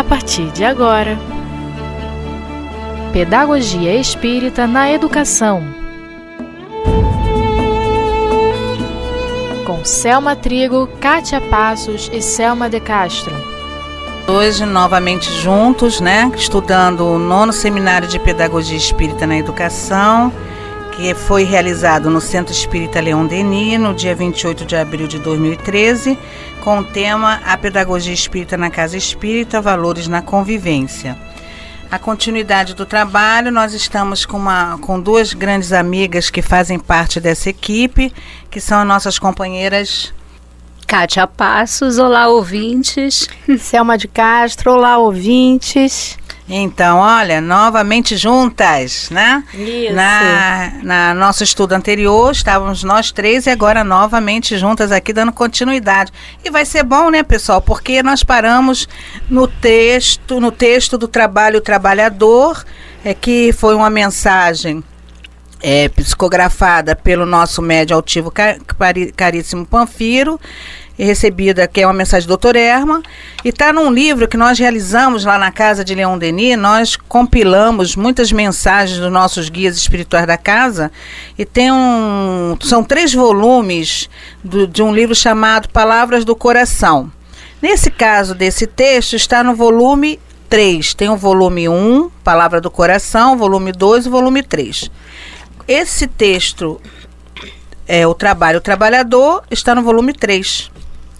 a partir de agora. Pedagogia Espírita na Educação. Com Selma Trigo, Kátia Passos e Selma de Castro. Hoje, novamente juntos, né? Estudando o nono seminário de Pedagogia Espírita na Educação que foi realizado no Centro Espírita Leão Denis, no dia 28 de abril de 2013, com o tema A Pedagogia Espírita na Casa Espírita, Valores na Convivência. A continuidade do trabalho, nós estamos com, uma, com duas grandes amigas que fazem parte dessa equipe, que são nossas companheiras Kátia Passos, olá ouvintes. Selma de Castro, olá ouvintes. Então, olha, novamente juntas, né? Isso. Na, na nosso estudo anterior, estávamos nós três e agora novamente juntas aqui, dando continuidade. E vai ser bom, né, pessoal? Porque nós paramos no texto, no texto do trabalho trabalhador, é que foi uma mensagem é, psicografada pelo nosso médio altivo caríssimo Panfiro, recebida, que é uma mensagem do Dr. Erma, e está num livro que nós realizamos lá na casa de Leon Denis, nós compilamos muitas mensagens dos nossos guias espirituais da casa, e tem um, são três volumes do, de um livro chamado Palavras do Coração. Nesse caso desse texto, está no volume 3, tem o volume 1, Palavra do Coração, volume 2 e volume 3. Esse texto é o Trabalho o Trabalhador, está no volume 3.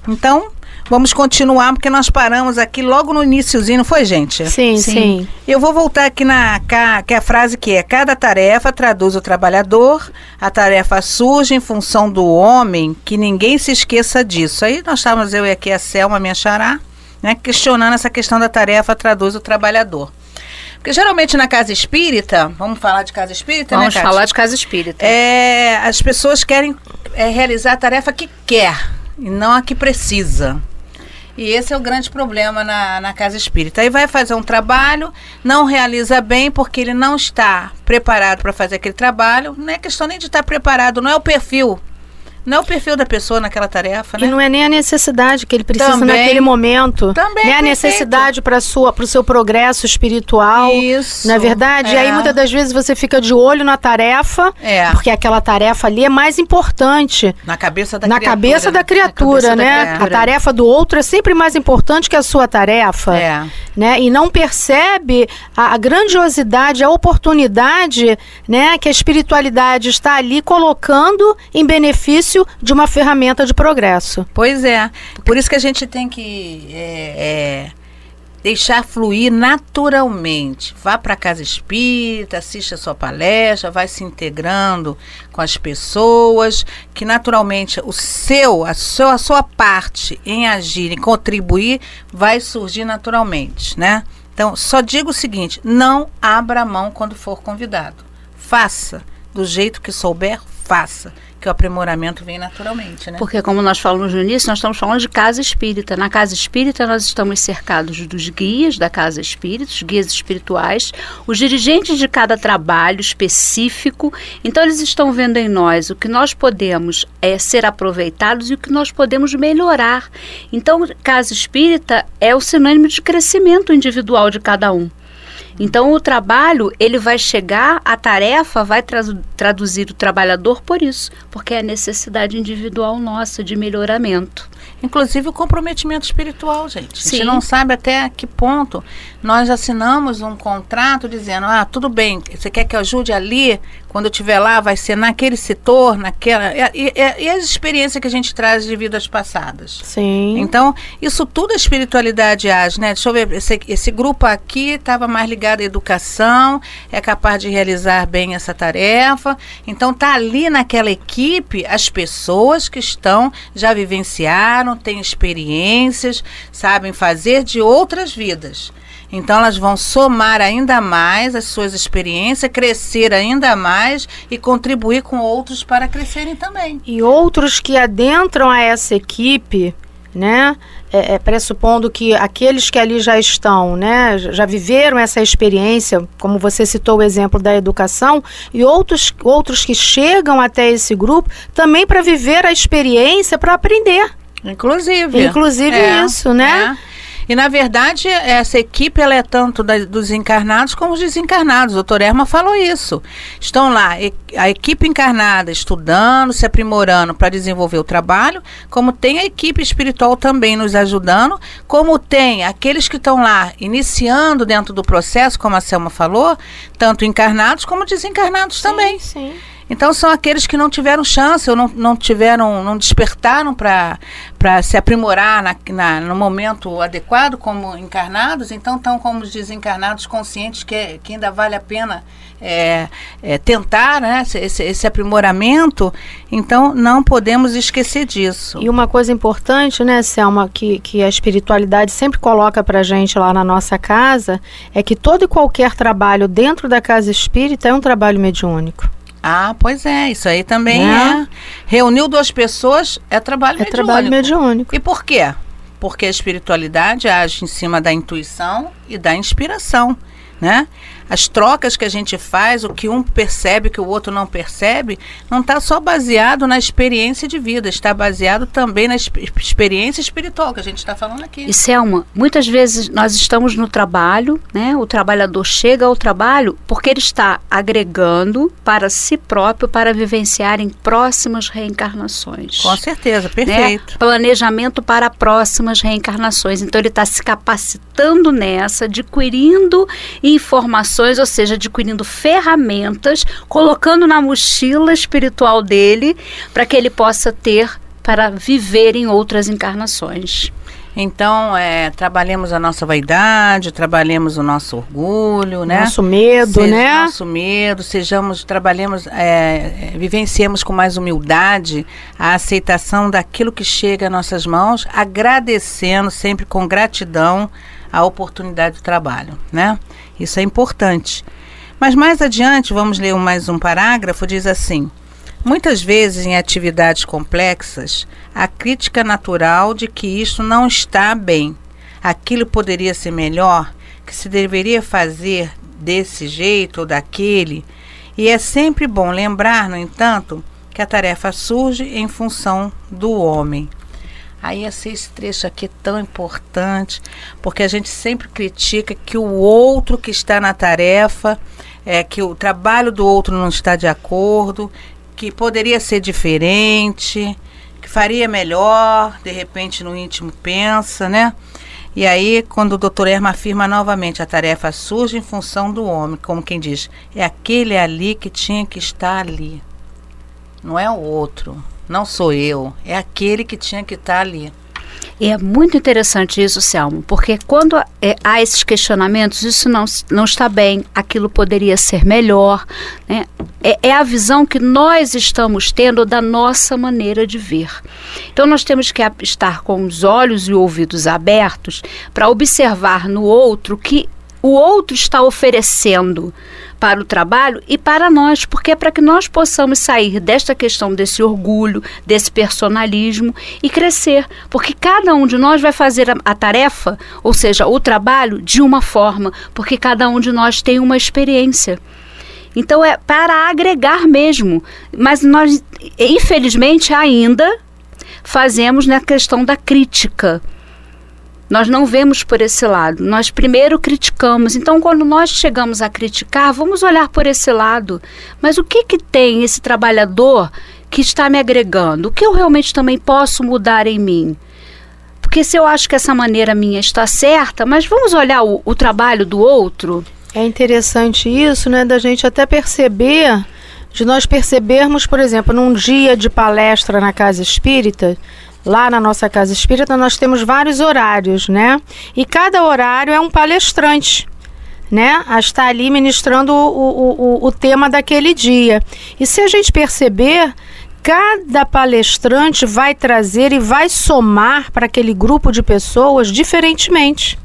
Então, vamos continuar, porque nós paramos aqui logo no iníciozinho, não foi, gente? Sim, sim. sim. Eu vou voltar aqui na que é a frase que é: cada tarefa traduz o trabalhador, a tarefa surge em função do homem, que ninguém se esqueça disso. Aí nós estávamos, eu e aqui a Selma, minha xará, né, questionando essa questão da tarefa traduz o trabalhador. Porque geralmente na casa espírita, vamos falar de casa espírita, vamos né, Vamos falar de casa espírita. É, as pessoas querem é, realizar a tarefa que quer e não a que precisa. E esse é o grande problema na, na casa espírita. Aí vai fazer um trabalho, não realiza bem porque ele não está preparado para fazer aquele trabalho. Não é questão nem de estar preparado, não é o perfil não é o perfil da pessoa naquela tarefa, né? E não é nem a necessidade que ele precisa Também. naquele momento. Também. Nem a necessidade para o seu progresso espiritual. Isso. Não é verdade? É. E aí, é. muitas das vezes, você fica de olho na tarefa, é. porque aquela tarefa ali é mais importante. Na cabeça da na criatura. Cabeça da criatura, cabeça né? da criatura, A tarefa do outro é sempre mais importante que a sua tarefa. É. Né? E não percebe a, a grandiosidade, a oportunidade né, que a espiritualidade está ali colocando em benefício início de uma ferramenta de progresso. Pois é. Por isso que a gente tem que é, é, deixar fluir naturalmente. Vá para a casa espírita, assista a sua palestra, vai se integrando com as pessoas, que naturalmente o seu, a sua, a sua parte em agir, em contribuir, vai surgir naturalmente, né? Então, só digo o seguinte: não abra mão quando for convidado. Faça do jeito que souber, faça que o aprimoramento vem naturalmente, né? Porque como nós falamos no início, nós estamos falando de casa espírita. Na casa espírita nós estamos cercados dos guias da casa espírita, os guias espirituais, os dirigentes de cada trabalho específico. Então eles estão vendo em nós o que nós podemos é ser aproveitados e o que nós podemos melhorar. Então casa espírita é o sinônimo de crescimento individual de cada um. Então o trabalho, ele vai chegar, a tarefa vai tra traduzir o trabalhador por isso, porque é a necessidade individual nossa de melhoramento. Inclusive o comprometimento espiritual, gente. Sim. A gente não sabe até que ponto nós assinamos um contrato dizendo: ah, tudo bem, você quer que eu ajude ali, quando eu estiver lá, vai ser naquele setor, naquela. E, e, e, as experiências que a gente traz de vidas passadas. Sim. Então, isso tudo a espiritualidade age, né? Deixa eu ver, esse, esse grupo aqui estava mais ligado à educação, é capaz de realizar bem essa tarefa. Então, tá ali naquela equipe as pessoas que estão, já vivenciaram, têm experiências, sabem fazer de outras vidas. Então elas vão somar ainda mais as suas experiências, crescer ainda mais e contribuir com outros para crescerem também. E outros que adentram a essa equipe, né? É, é, pressupondo que aqueles que ali já estão, né, já viveram essa experiência, como você citou o exemplo da educação, e outros, outros que chegam até esse grupo também para viver a experiência, para aprender. Inclusive. Inclusive é, isso, né? É. E na verdade, essa equipe ela é tanto da, dos encarnados como os desencarnados. O doutor Erma falou isso. Estão lá a equipe encarnada estudando, se aprimorando para desenvolver o trabalho, como tem a equipe espiritual também nos ajudando, como tem aqueles que estão lá iniciando dentro do processo, como a Selma falou, tanto encarnados como desencarnados sim, também. Sim. Então são aqueles que não tiveram chance ou não, não tiveram, não despertaram para se aprimorar na, na, no momento adequado como encarnados, então estão como desencarnados conscientes que, que ainda vale a pena é, é, tentar né, esse, esse aprimoramento, então não podemos esquecer disso. E uma coisa importante, né, Selma, que, que a espiritualidade sempre coloca para gente lá na nossa casa, é que todo e qualquer trabalho dentro da casa espírita é um trabalho mediúnico. Ah, pois é, isso aí também é. é. Reuniu duas pessoas, é trabalho é mediúnico. trabalho mediúnico. E por quê? Porque a espiritualidade age em cima da intuição e da inspiração, né? As trocas que a gente faz, o que um percebe que o outro não percebe, não está só baseado na experiência de vida, está baseado também na experiência espiritual que a gente está falando aqui. E Selma, muitas vezes nós estamos no trabalho, né? O trabalhador chega ao trabalho porque ele está agregando para si próprio para vivenciar em próximas reencarnações. Com certeza, né? perfeito. Né? Planejamento para próximas reencarnações. Então ele está se capacitando nessa, adquirindo informações ou seja, adquirindo ferramentas, colocando na mochila espiritual dele para que ele possa ter para viver em outras encarnações. Então, é, trabalhemos a nossa vaidade, trabalhemos o nosso orgulho, né? Nosso medo, Seja, né? Nosso medo, sejamos, trabalhemos, é, vivenciemos com mais humildade a aceitação daquilo que chega às nossas mãos, agradecendo sempre com gratidão a oportunidade de trabalho, né? Isso é importante. Mas mais adiante, vamos ler mais um parágrafo, diz assim: Muitas vezes em atividades complexas, a crítica natural de que isto não está bem, aquilo poderia ser melhor, que se deveria fazer desse jeito ou daquele, e é sempre bom lembrar, no entanto, que a tarefa surge em função do homem. Aí assim, esse trecho aqui é tão importante, porque a gente sempre critica que o outro que está na tarefa, é que o trabalho do outro não está de acordo, que poderia ser diferente, que faria melhor, de repente no íntimo pensa, né? E aí, quando o doutor Erma afirma novamente, a tarefa surge em função do homem, como quem diz, é aquele ali que tinha que estar ali, não é o outro. Não sou eu, é aquele que tinha que estar tá ali. E é muito interessante isso, Selmo, porque quando é, há esses questionamentos, isso não, não está bem, aquilo poderia ser melhor. Né? É, é, a visão que nós estamos tendo da nossa maneira de ver. Então, nós temos que estar com os olhos e ouvidos abertos para observar no outro que o outro está oferecendo para o trabalho e para nós, porque é para que nós possamos sair desta questão desse orgulho, desse personalismo e crescer, porque cada um de nós vai fazer a, a tarefa, ou seja, o trabalho, de uma forma, porque cada um de nós tem uma experiência. Então é para agregar mesmo, mas nós, infelizmente, ainda fazemos na questão da crítica. Nós não vemos por esse lado. Nós primeiro criticamos. Então, quando nós chegamos a criticar, vamos olhar por esse lado. Mas o que, que tem esse trabalhador que está me agregando? O que eu realmente também posso mudar em mim? Porque se eu acho que essa maneira minha está certa, mas vamos olhar o, o trabalho do outro. É interessante isso, né? Da gente até perceber, de nós percebermos, por exemplo, num dia de palestra na casa espírita, Lá na nossa casa espírita nós temos vários horários, né? E cada horário é um palestrante, né? A estar ali ministrando o, o, o, o tema daquele dia. E se a gente perceber, cada palestrante vai trazer e vai somar para aquele grupo de pessoas diferentemente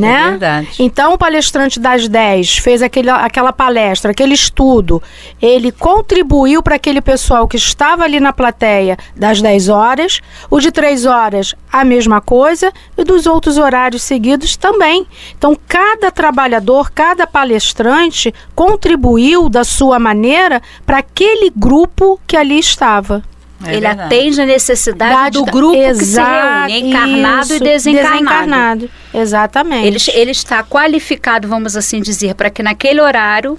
né? É verdade. Então, o palestrante das 10 fez aquele, aquela palestra, aquele estudo. Ele contribuiu para aquele pessoal que estava ali na plateia das 10 horas. O de 3 horas, a mesma coisa. E dos outros horários seguidos também. Então, cada trabalhador, cada palestrante contribuiu da sua maneira para aquele grupo que ali estava. É ele verdade. atende a necessidade do grupo Exato, que se reúne, encarnado isso, e desencarnado. desencarnado. Exatamente. Ele, ele está qualificado, vamos assim dizer, para que naquele horário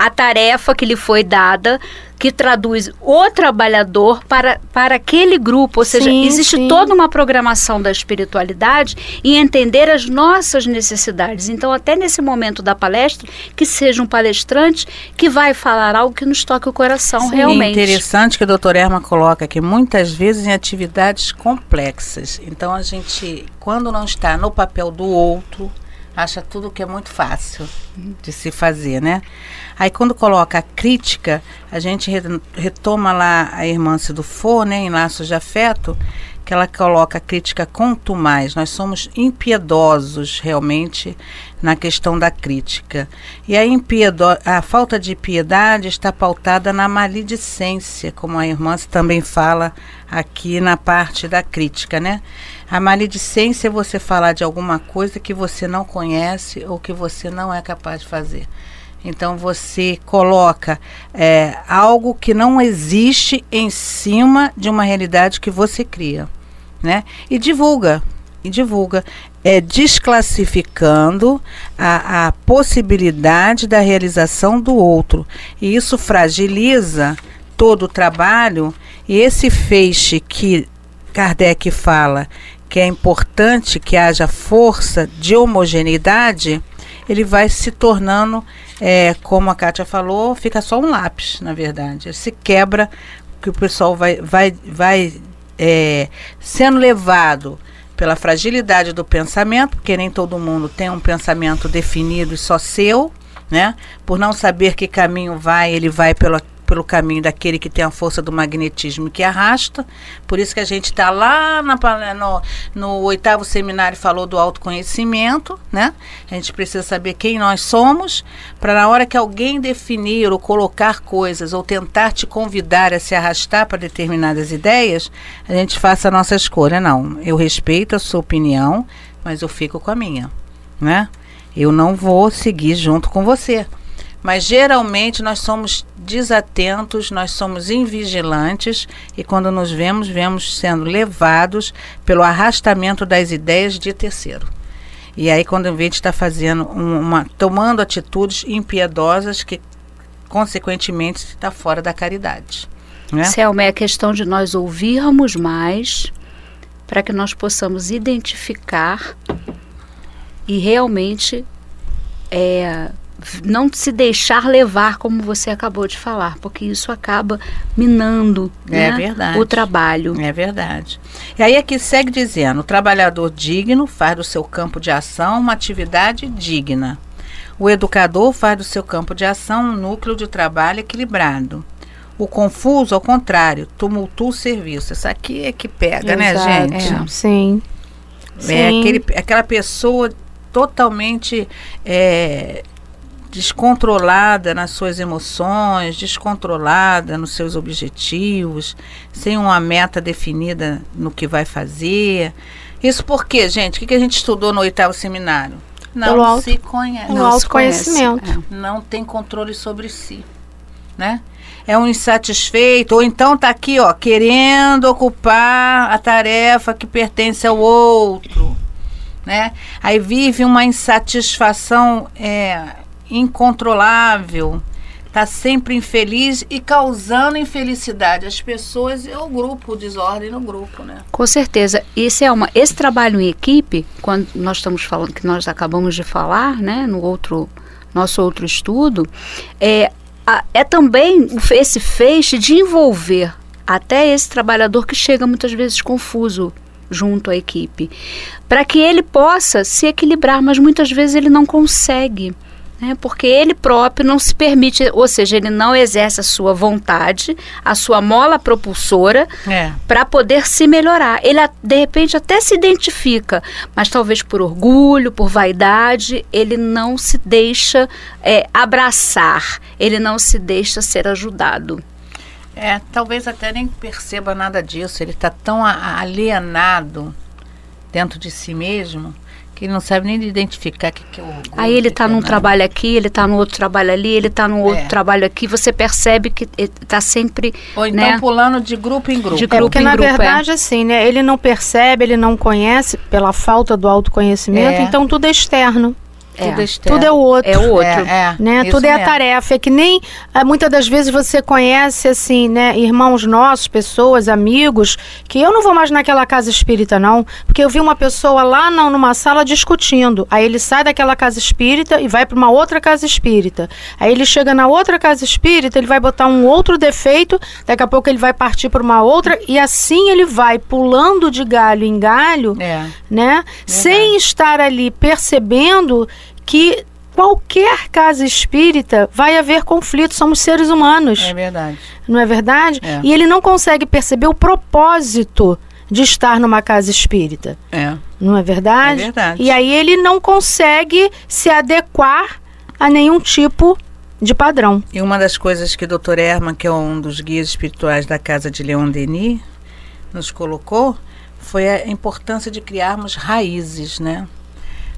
a tarefa que lhe foi dada que traduz o trabalhador para, para aquele grupo. Ou seja, sim, existe sim. toda uma programação da espiritualidade e entender as nossas necessidades. Então, até nesse momento da palestra, que seja um palestrante que vai falar algo que nos toque o coração sim, realmente. É interessante que o doutor Erma coloca que muitas vezes em atividades complexas. Então, a gente, quando não está no papel do outro, acha tudo que é muito fácil de se fazer, né? Aí quando coloca a crítica, a gente retoma lá a irmã Sidufo, né, em Laços de Afeto, que ela coloca a crítica quanto mais. Nós somos impiedosos realmente na questão da crítica. E a, impiedo, a falta de piedade está pautada na maledicência, como a irmã também fala aqui na parte da crítica, né? A maledicência é você falar de alguma coisa que você não conhece ou que você não é capaz de fazer. Então você coloca é, algo que não existe em cima de uma realidade que você cria, né? E divulga, e divulga, é desclassificando a, a possibilidade da realização do outro. E isso fragiliza todo o trabalho. E esse feixe que Kardec fala que é importante que haja força de homogeneidade, ele vai se tornando, é, como a Kátia falou, fica só um lápis, na verdade. Ele se quebra, que o pessoal vai, vai, vai é, sendo levado pela fragilidade do pensamento, porque nem todo mundo tem um pensamento definido e só seu, né? Por não saber que caminho vai, ele vai pela pelo caminho daquele que tem a força do magnetismo que arrasta. Por isso que a gente está lá na, no, no oitavo seminário falou do autoconhecimento, né? A gente precisa saber quem nós somos, para na hora que alguém definir ou colocar coisas ou tentar te convidar a se arrastar para determinadas ideias, a gente faça a nossa escolha. Não, eu respeito a sua opinião, mas eu fico com a minha, né? Eu não vou seguir junto com você. Mas geralmente nós somos desatentos, nós somos invigilantes e quando nos vemos, vemos sendo levados pelo arrastamento das ideias de terceiro. E aí quando a gente está fazendo uma, tomando atitudes impiedosas que consequentemente está fora da caridade. Né? Selma, é a questão de nós ouvirmos mais para que nós possamos identificar e realmente é, não se deixar levar, como você acabou de falar, porque isso acaba minando é né, o trabalho. É verdade. E aí aqui segue dizendo: o trabalhador digno faz do seu campo de ação uma atividade digna. O educador faz do seu campo de ação um núcleo de trabalho equilibrado. O confuso, ao contrário, tumultua o serviço. Isso aqui é que pega, né, Exato. né, gente? É. Sim. É Sim. Aquele, aquela pessoa totalmente é, descontrolada nas suas emoções, descontrolada nos seus objetivos, sem uma meta definida no que vai fazer. Isso porque, gente, o que, a gente estudou no oitavo seminário? Não auto, se conhece. Não autoconhecimento. Conhece, é. Não tem controle sobre si, né? É um insatisfeito, ou então está aqui, ó, querendo ocupar a tarefa que pertence ao outro, né? Aí vive uma insatisfação é, incontrolável, está sempre infeliz e causando infelicidade às pessoas e ao grupo, desordem no grupo, né? Com certeza. Esse é uma esse trabalho em equipe, quando nós estamos falando que nós acabamos de falar, né, no outro nosso outro estudo, é é também esse feixe de envolver até esse trabalhador que chega muitas vezes confuso junto à equipe, para que ele possa se equilibrar, mas muitas vezes ele não consegue né? porque ele próprio não se permite, ou seja, ele não exerce a sua vontade, a sua mola propulsora é. para poder se melhorar. Ele de repente até se identifica, mas talvez por orgulho, por vaidade, ele não se deixa é, abraçar, ele não se deixa ser ajudado. É, talvez até nem perceba nada disso. Ele está tão alienado dentro de si mesmo que não sabe nem identificar o que, que é o Aí ele está num é trabalho aqui, ele está no outro trabalho ali, ele está num outro é. trabalho aqui, você percebe que está sempre. Ou então né? pulando de grupo em grupo. De grupo é, porque em na grupo, é. verdade, assim, né? Ele não percebe, ele não conhece pela falta do autoconhecimento, é. então tudo é externo. É. Tudo, tudo, é o outro. É o outro. É, é, né? Tudo é a tarefa. É que nem é, muitas das vezes você conhece, assim, né, irmãos nossos, pessoas, amigos, que eu não vou mais naquela casa espírita, não. Porque eu vi uma pessoa lá não, numa sala discutindo. Aí ele sai daquela casa espírita e vai para uma outra casa espírita. Aí ele chega na outra casa espírita, ele vai botar um outro defeito, daqui a pouco ele vai partir para uma outra, e assim ele vai pulando de galho em galho, é. né? Sem estar ali percebendo que qualquer casa espírita vai haver conflito, somos seres humanos. É verdade. Não é verdade? É. E ele não consegue perceber o propósito de estar numa casa espírita. É. Não é verdade? É verdade. E aí ele não consegue se adequar a nenhum tipo de padrão. E uma das coisas que o Dr. Herman, que é um dos guias espirituais da casa de Leon Denis, nos colocou foi a importância de criarmos raízes, né?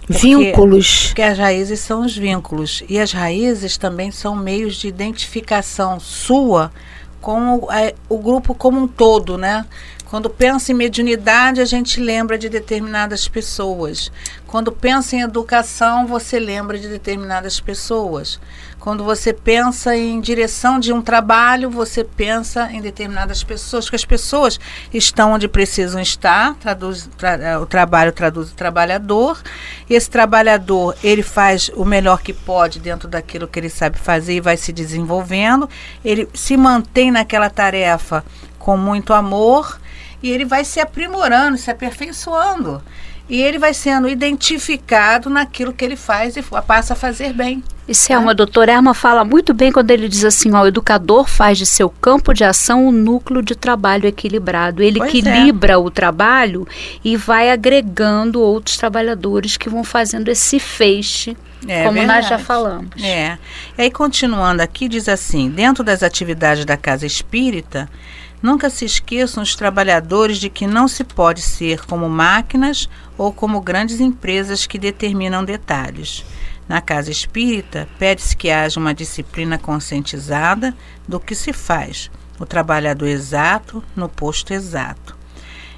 Porque, vínculos. Porque as raízes são os vínculos. E as raízes também são meios de identificação sua com o, o grupo como um todo, né? Quando pensa em mediunidade, a gente lembra de determinadas pessoas. Quando pensa em educação, você lembra de determinadas pessoas. Quando você pensa em direção de um trabalho, você pensa em determinadas pessoas, porque as pessoas estão onde precisam estar, traduz, tra, é, o trabalho traduz o trabalhador, e esse trabalhador, ele faz o melhor que pode dentro daquilo que ele sabe fazer e vai se desenvolvendo, ele se mantém naquela tarefa com muito amor, e ele vai se aprimorando, se aperfeiçoando e ele vai sendo identificado naquilo que ele faz e passa a fazer bem. Selma, é. doutor Erma fala muito bem quando ele diz assim, ó, o educador faz de seu campo de ação um núcleo de trabalho equilibrado. Ele pois é. equilibra é. o trabalho e vai agregando outros trabalhadores que vão fazendo esse feixe, é, como verdade. nós já falamos. É. E aí, continuando aqui, diz assim, dentro das atividades da casa espírita, Nunca se esqueçam os trabalhadores de que não se pode ser como máquinas ou como grandes empresas que determinam detalhes. Na casa espírita, pede-se que haja uma disciplina conscientizada do que se faz, o trabalhador exato no posto exato.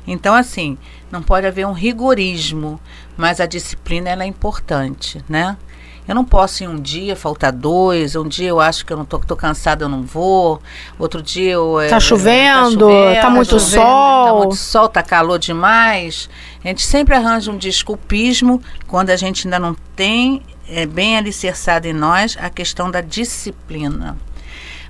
Então, assim, não pode haver um rigorismo, mas a disciplina é importante, né? Eu não posso em um dia faltar dois, um dia eu acho que eu não tô, tô cansada, eu não vou. Outro dia eu. Tá, é, chovendo, tá, chovendo, tá muito tá sol. Tá muito sol, tá calor demais. A gente sempre arranja um desculpismo quando a gente ainda não tem é, bem alicerçado em nós a questão da disciplina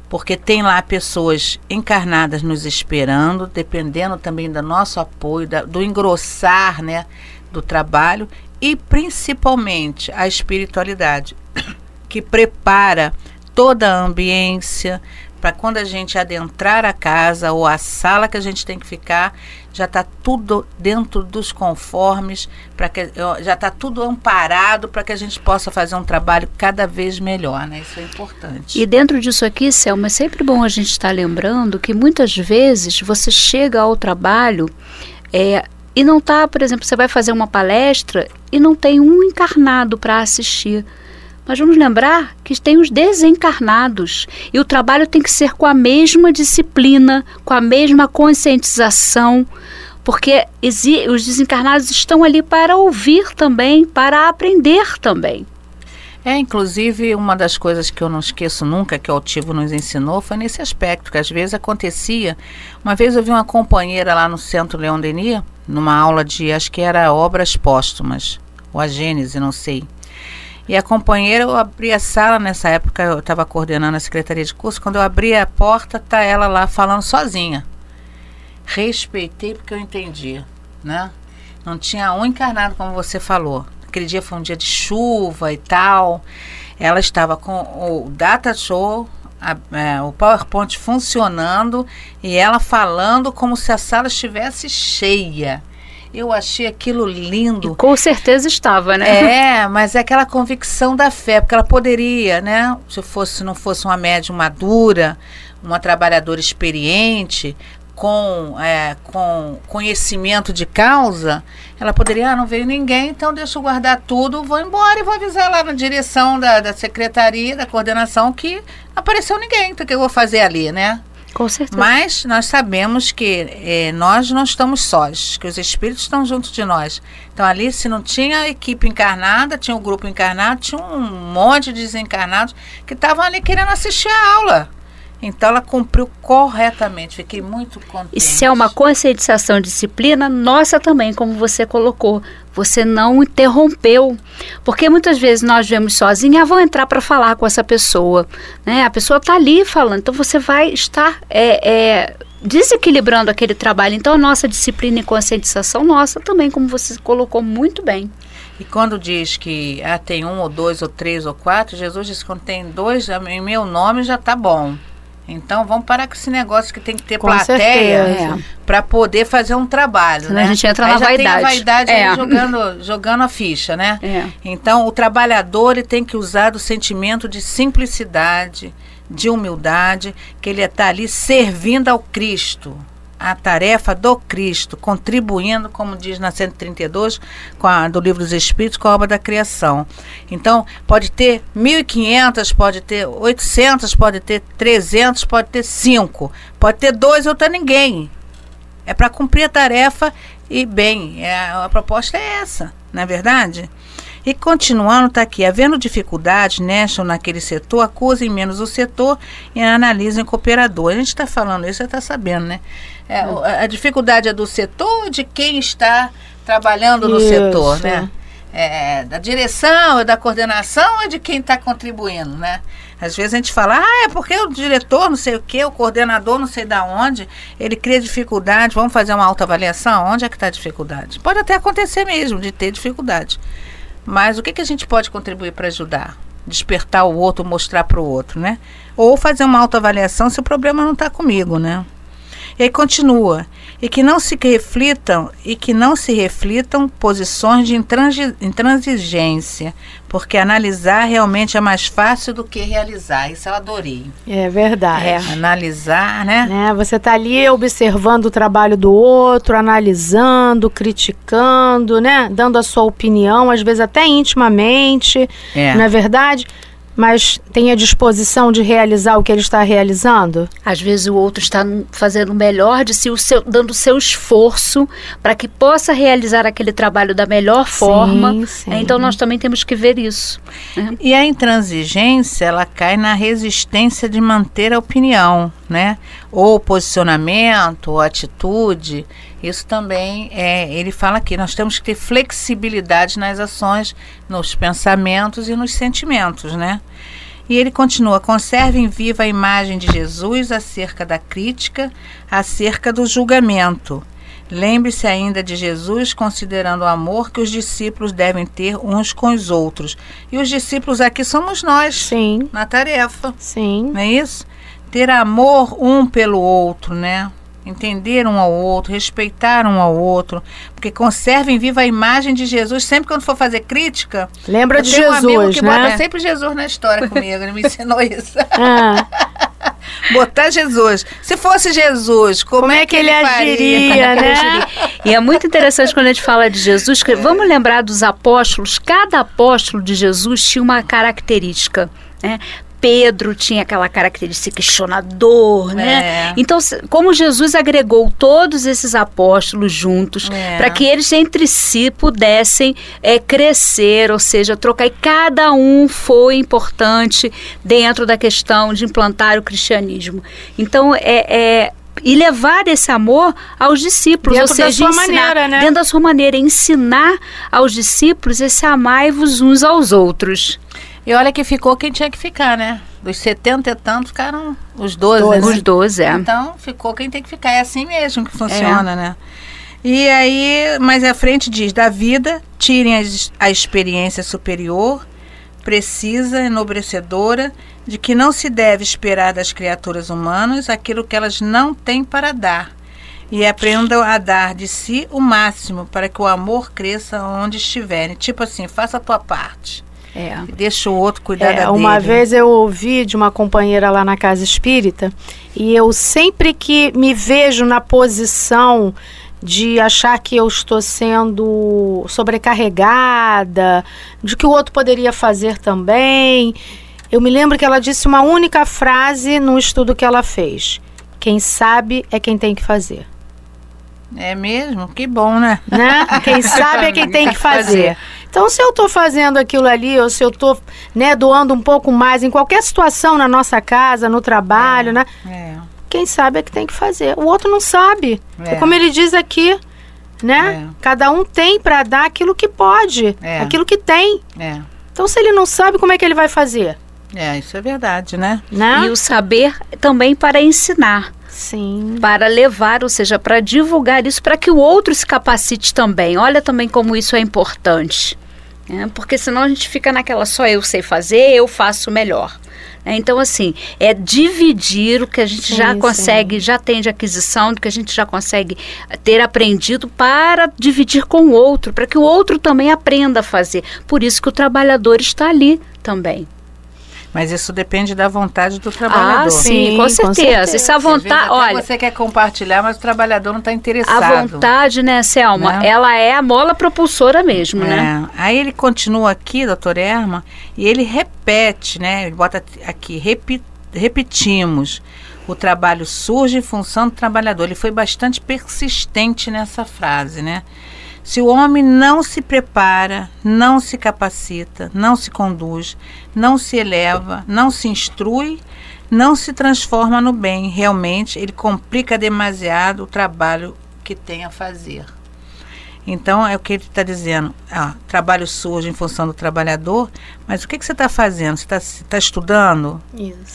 porque tem lá pessoas encarnadas nos esperando, dependendo também do nosso apoio, da, do engrossar né, do trabalho e principalmente a espiritualidade, que prepara toda a ambiência para quando a gente adentrar a casa ou a sala que a gente tem que ficar, já está tudo dentro dos conformes, para que já está tudo amparado para que a gente possa fazer um trabalho cada vez melhor, né? Isso é importante. E dentro disso aqui, Selma, é sempre bom a gente estar tá lembrando que muitas vezes você chega ao trabalho é, e não tá, por exemplo, você vai fazer uma palestra e não tem um encarnado para assistir. Mas vamos lembrar que tem os desencarnados e o trabalho tem que ser com a mesma disciplina, com a mesma conscientização, porque os desencarnados estão ali para ouvir também, para aprender também. É, inclusive, uma das coisas que eu não esqueço nunca que o Altivo nos ensinou foi nesse aspecto, que às vezes acontecia. Uma vez eu vi uma companheira lá no Centro Leão Denis, numa aula de, acho que era obras póstumas, ou a Gênese, não sei. E a companheira, eu abri a sala, nessa época eu estava coordenando a secretaria de curso, quando eu abri a porta, tá ela lá falando sozinha. Respeitei porque eu entendi, né? Não tinha um encarnado, como você falou aquele dia foi um dia de chuva e tal. Ela estava com o data show, a, é, o PowerPoint funcionando e ela falando como se a sala estivesse cheia. Eu achei aquilo lindo. E com certeza estava, né? É, mas é aquela convicção da fé, porque ela poderia, né? Se fosse, não fosse uma médium madura, uma trabalhadora experiente, com, é, com conhecimento de causa, ela poderia, ah, não veio ninguém, então deixa eu guardar tudo, vou embora e vou avisar lá na direção da, da secretaria, da coordenação, que apareceu ninguém, então o que eu vou fazer ali, né? Com certeza. Mas nós sabemos que é, nós não estamos sós, que os espíritos estão junto de nós. Então ali, se não tinha a equipe encarnada, tinha o um grupo encarnado, tinha um monte de desencarnados que estavam ali querendo assistir a aula. Então ela cumpriu corretamente, fiquei muito contente. E se é uma conscientização disciplina, nossa também, como você colocou, você não interrompeu. Porque muitas vezes nós vemos sozinha, ah, vou entrar para falar com essa pessoa. Né? A pessoa está ali falando, então você vai estar é, é, desequilibrando aquele trabalho. Então a nossa disciplina e conscientização, nossa também, como você colocou muito bem. E quando diz que ah, tem um ou dois ou três ou quatro, Jesus diz que quando tem dois, em meu nome já está bom. Então vamos parar com esse negócio que tem que ter com plateia para poder fazer um trabalho. Senão né? A gente entra aí na já vaidade. Tem a vaidade é. jogando, jogando a ficha, né? É. Então o trabalhador ele tem que usar do sentimento de simplicidade, de humildade, que ele está ali servindo ao Cristo a tarefa do Cristo, contribuindo, como diz na 132, com a, do Livro dos Espíritos, com a obra da criação. Então, pode ter 1.500, pode ter 800, pode ter 300, pode ter 5, pode ter dois ou ter ninguém. É para cumprir a tarefa e bem, é, a proposta é essa, não é verdade? E continuando, está aqui, havendo dificuldade ou naquele setor, acusem menos o setor e analisem o cooperador. A gente está falando isso, você está sabendo, né? É, a dificuldade é do setor de quem está trabalhando no isso. setor, né? É, da direção, é da coordenação, é de quem está contribuindo, né? Às vezes a gente fala, ah, é porque o diretor não sei o que, o coordenador não sei da onde, ele cria dificuldade, vamos fazer uma autoavaliação, onde é que está a dificuldade? Pode até acontecer mesmo, de ter dificuldade. Mas o que, que a gente pode contribuir para ajudar? Despertar o outro, mostrar para o outro, né? Ou fazer uma autoavaliação se o problema não está comigo, né? E aí continua. E que não se reflitam e que não se reflitam posições de intransigência, porque analisar realmente é mais fácil do que realizar. Isso eu adorei. É verdade. É. Analisar, né? É, você está ali observando o trabalho do outro, analisando, criticando, né? Dando a sua opinião, às vezes até intimamente, é. não é verdade? Mas tem a disposição de realizar o que ele está realizando? Às vezes o outro está fazendo o melhor de si, o seu, dando o seu esforço para que possa realizar aquele trabalho da melhor forma. Sim, sim. Então nós também temos que ver isso. Né? E a intransigência, ela cai na resistência de manter a opinião, né? Ou posicionamento, ou atitude. Isso também é, ele fala aqui, nós temos que ter flexibilidade nas ações, nos pensamentos e nos sentimentos, né? E ele continua: conservem viva a imagem de Jesus acerca da crítica, acerca do julgamento. Lembre-se ainda de Jesus considerando o amor que os discípulos devem ter uns com os outros. E os discípulos aqui somos nós. Sim. Na tarefa. Sim. Não é isso? Ter amor um pelo outro, né? entender um ao outro, respeitar um ao outro, porque conservem viva a imagem de Jesus. Sempre quando for fazer crítica, lembra de Jesus, um amigo que né? bota sempre Jesus na história comigo, ele me ensinou isso. Ah. Botar Jesus. Se fosse Jesus, como, como é, é que ele, ele agiria, né? E é muito interessante quando a gente fala de Jesus, que vamos lembrar dos apóstolos, cada apóstolo de Jesus tinha uma característica. Né? Pedro tinha aquela característica questionador, né? É. Então, como Jesus agregou todos esses apóstolos juntos é. para que eles entre si pudessem é, crescer, ou seja, trocar, e cada um foi importante dentro da questão de implantar o cristianismo. Então, é, é e levar esse amor aos discípulos, dentro ou seja, da sua ensinar, maneira, né? dentro da sua maneira, ensinar aos discípulos esse amai-vos uns aos outros. E olha que ficou quem tinha que ficar, né? Dos 70 e tantos ficaram os 12. 12. Né? Os 12, é. Então ficou quem tem que ficar. É assim mesmo que funciona, é. né? E aí, mais à frente diz: da vida, tirem a, a experiência superior, precisa, enobrecedora, de que não se deve esperar das criaturas humanas aquilo que elas não têm para dar. E aprendam a dar de si o máximo para que o amor cresça onde estiverem. Tipo assim, faça a tua parte. É. Deixa o outro cuidar é, da Uma dele. vez eu ouvi de uma companheira lá na casa espírita e eu sempre que me vejo na posição de achar que eu estou sendo sobrecarregada, de que o outro poderia fazer também. Eu me lembro que ela disse uma única frase no estudo que ela fez: Quem sabe é quem tem que fazer. É mesmo? Que bom, né? né? Quem sabe é quem tem que fazer. Então, se eu estou fazendo aquilo ali, ou se eu estou né, doando um pouco mais em qualquer situação na nossa casa, no trabalho, é, né? É. Quem sabe é que tem que fazer. O outro não sabe. É. é como ele diz aqui, né? É. Cada um tem para dar aquilo que pode, é. aquilo que tem. É. Então, se ele não sabe, como é que ele vai fazer? É, isso é verdade, né? né? E o saber também para ensinar. Sim. Para levar, ou seja, para divulgar isso para que o outro se capacite também. Olha também como isso é importante. Né? Porque senão a gente fica naquela só eu sei fazer, eu faço melhor. Né? Então, assim, é dividir o que a gente sim, já consegue, sim. já tem de aquisição, do que a gente já consegue ter aprendido para dividir com o outro, para que o outro também aprenda a fazer. Por isso que o trabalhador está ali também. Mas isso depende da vontade do trabalhador. Ah, sim, com certeza. Com certeza. Essa vontade, olha, você quer compartilhar, mas o trabalhador não está interessado. A vontade, né, Selma? Né? Ela é a mola propulsora mesmo, né? é. né? Aí ele continua aqui, doutor Erma, e ele repete, né? Ele bota aqui, repi, repetimos. O trabalho surge em função do trabalhador. Ele foi bastante persistente nessa frase, né? Se o homem não se prepara, não se capacita, não se conduz, não se eleva, não se instrui, não se transforma no bem, realmente ele complica demasiado o trabalho que tem a fazer. Então é o que ele está dizendo. Ah, trabalho surge em função do trabalhador, mas o que, que você está fazendo? Você está tá estudando?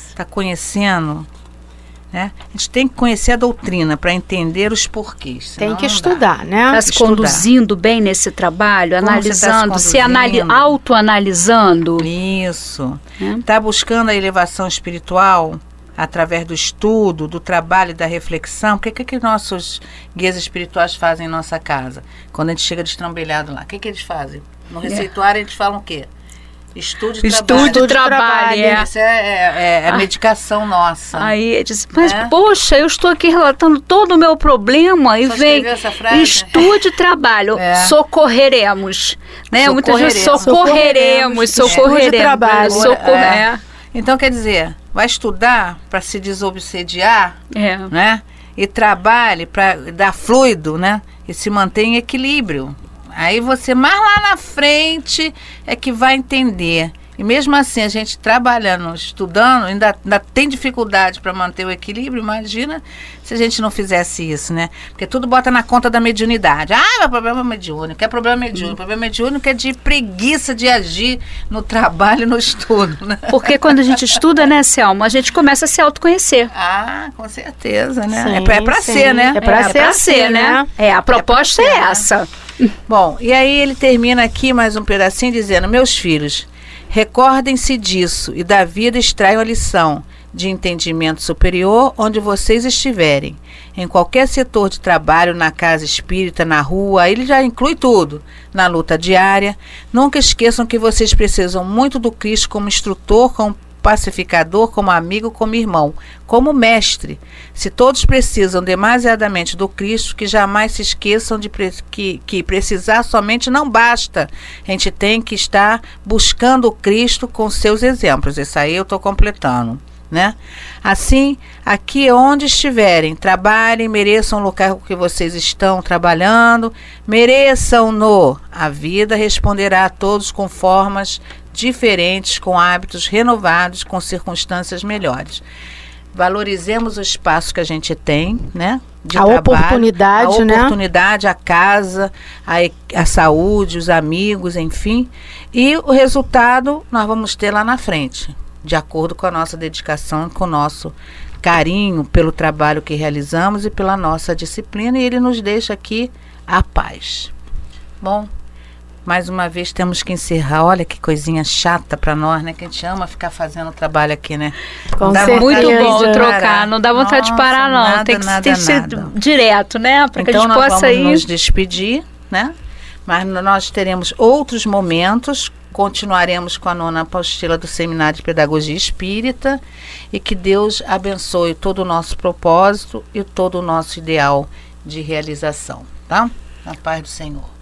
Está conhecendo? Né? A gente tem que conhecer a doutrina para entender os porquês. Tem que estudar, né? Está se conduzindo bem nesse trabalho, Como tá analisando, se, se anali autoanalisando. Isso. Está é? buscando a elevação espiritual através do estudo, do trabalho e da reflexão. O que, que, que nossos guias espirituais fazem em nossa casa? Quando a gente chega destrambelhado lá, o que, que eles fazem? No é. receituário, eles falam o quê? Estude Estude trabalho. trabalho. É. Isso é, é, é, é a medicação nossa. Aí ele disse, mas é? poxa, eu estou aqui relatando todo o meu problema e Só vem estude trabalho, é. socorreremos. Né? Socorreremos. Muitas vezes socorreremos, socorreremos. socorreremos. trabalho. Socor é. Então, quer dizer, vai estudar para se desobsediar, né? E trabalhe para dar fluido, né? E se manter em equilíbrio. Aí você mais lá na frente é que vai entender. E mesmo assim, a gente trabalhando, estudando, ainda, ainda tem dificuldade para manter o equilíbrio. Imagina se a gente não fizesse isso, né? Porque tudo bota na conta da mediunidade. Ah, é problema mediúnico, é problema mediúnico. Hum. Problema mediúnico é de preguiça de agir no trabalho e no estudo, né? Porque quando a gente estuda, né, Selma, a gente começa a se autoconhecer. Ah, com certeza, né? Sim, é para ser, né? É para é ser, ser, né? né? É, a proposta é, é essa. Né? Bom, e aí ele termina aqui mais um pedacinho dizendo: Meus filhos, recordem-se disso e da vida extraiam a lição de entendimento superior onde vocês estiverem. Em qualquer setor de trabalho, na casa espírita, na rua, ele já inclui tudo. Na luta diária, nunca esqueçam que vocês precisam muito do Cristo como instrutor, como pacificador, como amigo, como irmão, como mestre. Se todos precisam demasiadamente do Cristo, que jamais se esqueçam de que, que precisar somente não basta. A gente tem que estar buscando o Cristo com seus exemplos. Isso aí eu estou completando. Né? Assim, aqui onde estiverem, trabalhem, mereçam o local que vocês estão trabalhando, mereçam-no. A vida responderá a todos com formas diferentes, com hábitos renovados, com circunstâncias melhores. Valorizemos o espaço que a gente tem, né? De a trabalho, oportunidade, a né? oportunidade, a casa, a, a saúde, os amigos, enfim. E o resultado nós vamos ter lá na frente, de acordo com a nossa dedicação, com o nosso carinho pelo trabalho que realizamos e pela nossa disciplina. E ele nos deixa aqui a paz. Bom, mais uma vez temos que encerrar. Olha que coisinha chata para nós, né? Que a gente ama ficar fazendo trabalho aqui, né? Com dá muito bom trocar. Não dá vontade Nossa, de parar, não. Nada, tem que, nada, tem que ser nada. direto, né? Para então, que a então gente possa vamos nos despedir, né? Mas nós teremos outros momentos continuaremos com a nona apostila do Seminário de Pedagogia Espírita e que Deus abençoe todo o nosso propósito e todo o nosso ideal de realização, tá? Na paz do Senhor.